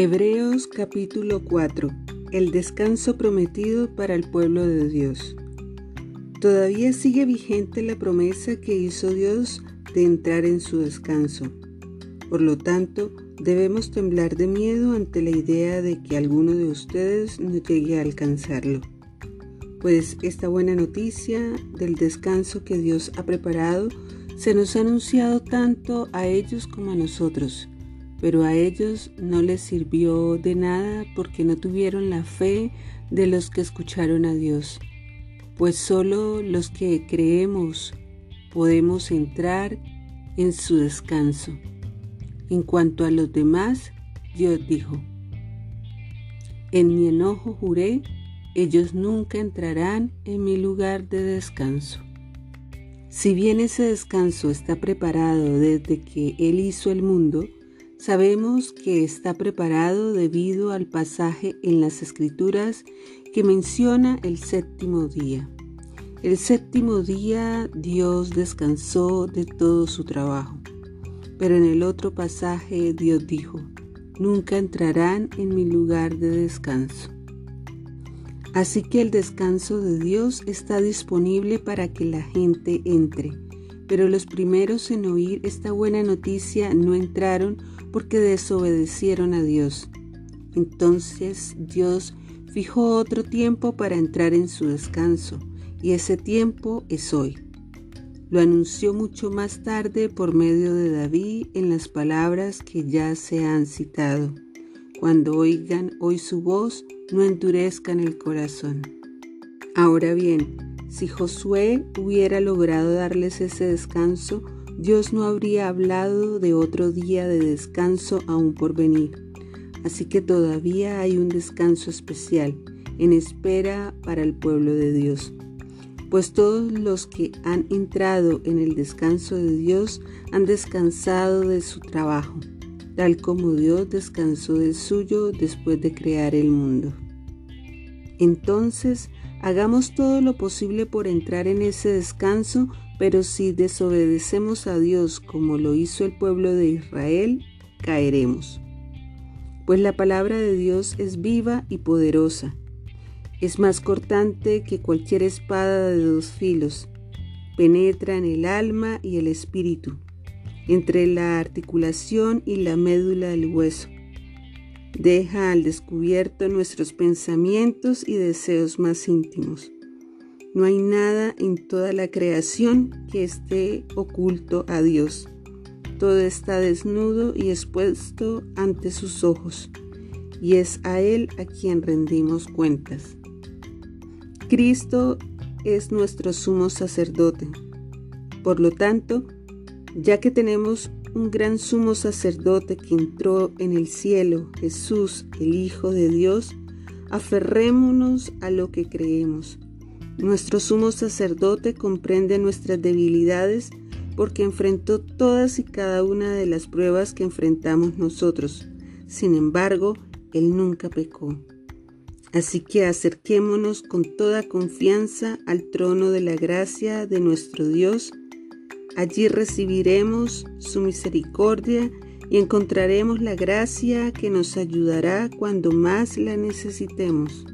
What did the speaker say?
Hebreos capítulo 4 El descanso prometido para el pueblo de Dios. Todavía sigue vigente la promesa que hizo Dios de entrar en su descanso. Por lo tanto, debemos temblar de miedo ante la idea de que alguno de ustedes no llegue a alcanzarlo. Pues esta buena noticia del descanso que Dios ha preparado se nos ha anunciado tanto a ellos como a nosotros pero a ellos no les sirvió de nada porque no tuvieron la fe de los que escucharon a Dios, pues solo los que creemos podemos entrar en su descanso. En cuanto a los demás, Dios dijo, en mi enojo juré, ellos nunca entrarán en mi lugar de descanso. Si bien ese descanso está preparado desde que Él hizo el mundo, Sabemos que está preparado debido al pasaje en las Escrituras que menciona el séptimo día. El séptimo día Dios descansó de todo su trabajo. Pero en el otro pasaje Dios dijo, nunca entrarán en mi lugar de descanso. Así que el descanso de Dios está disponible para que la gente entre. Pero los primeros en oír esta buena noticia no entraron porque desobedecieron a Dios. Entonces Dios fijó otro tiempo para entrar en su descanso, y ese tiempo es hoy. Lo anunció mucho más tarde por medio de David en las palabras que ya se han citado. Cuando oigan hoy su voz, no endurezcan el corazón. Ahora bien, si Josué hubiera logrado darles ese descanso, Dios no habría hablado de otro día de descanso aún por venir. Así que todavía hay un descanso especial en espera para el pueblo de Dios. Pues todos los que han entrado en el descanso de Dios han descansado de su trabajo, tal como Dios descansó del suyo después de crear el mundo. Entonces, hagamos todo lo posible por entrar en ese descanso pero si desobedecemos a Dios como lo hizo el pueblo de Israel, caeremos. Pues la palabra de Dios es viva y poderosa. Es más cortante que cualquier espada de dos filos. Penetra en el alma y el espíritu, entre la articulación y la médula del hueso. Deja al descubierto nuestros pensamientos y deseos más íntimos no hay nada en toda la creación que esté oculto a Dios. Todo está desnudo y expuesto ante sus ojos, y es a Él a quien rendimos cuentas. Cristo es nuestro sumo sacerdote. Por lo tanto, ya que tenemos un gran sumo sacerdote que entró en el cielo, Jesús, el Hijo de Dios, aferrémonos a lo que creemos nuestro sumo sacerdote comprende nuestras debilidades porque enfrentó todas y cada una de las pruebas que enfrentamos nosotros. Sin embargo, Él nunca pecó. Así que acerquémonos con toda confianza al trono de la gracia de nuestro Dios. Allí recibiremos su misericordia y encontraremos la gracia que nos ayudará cuando más la necesitemos.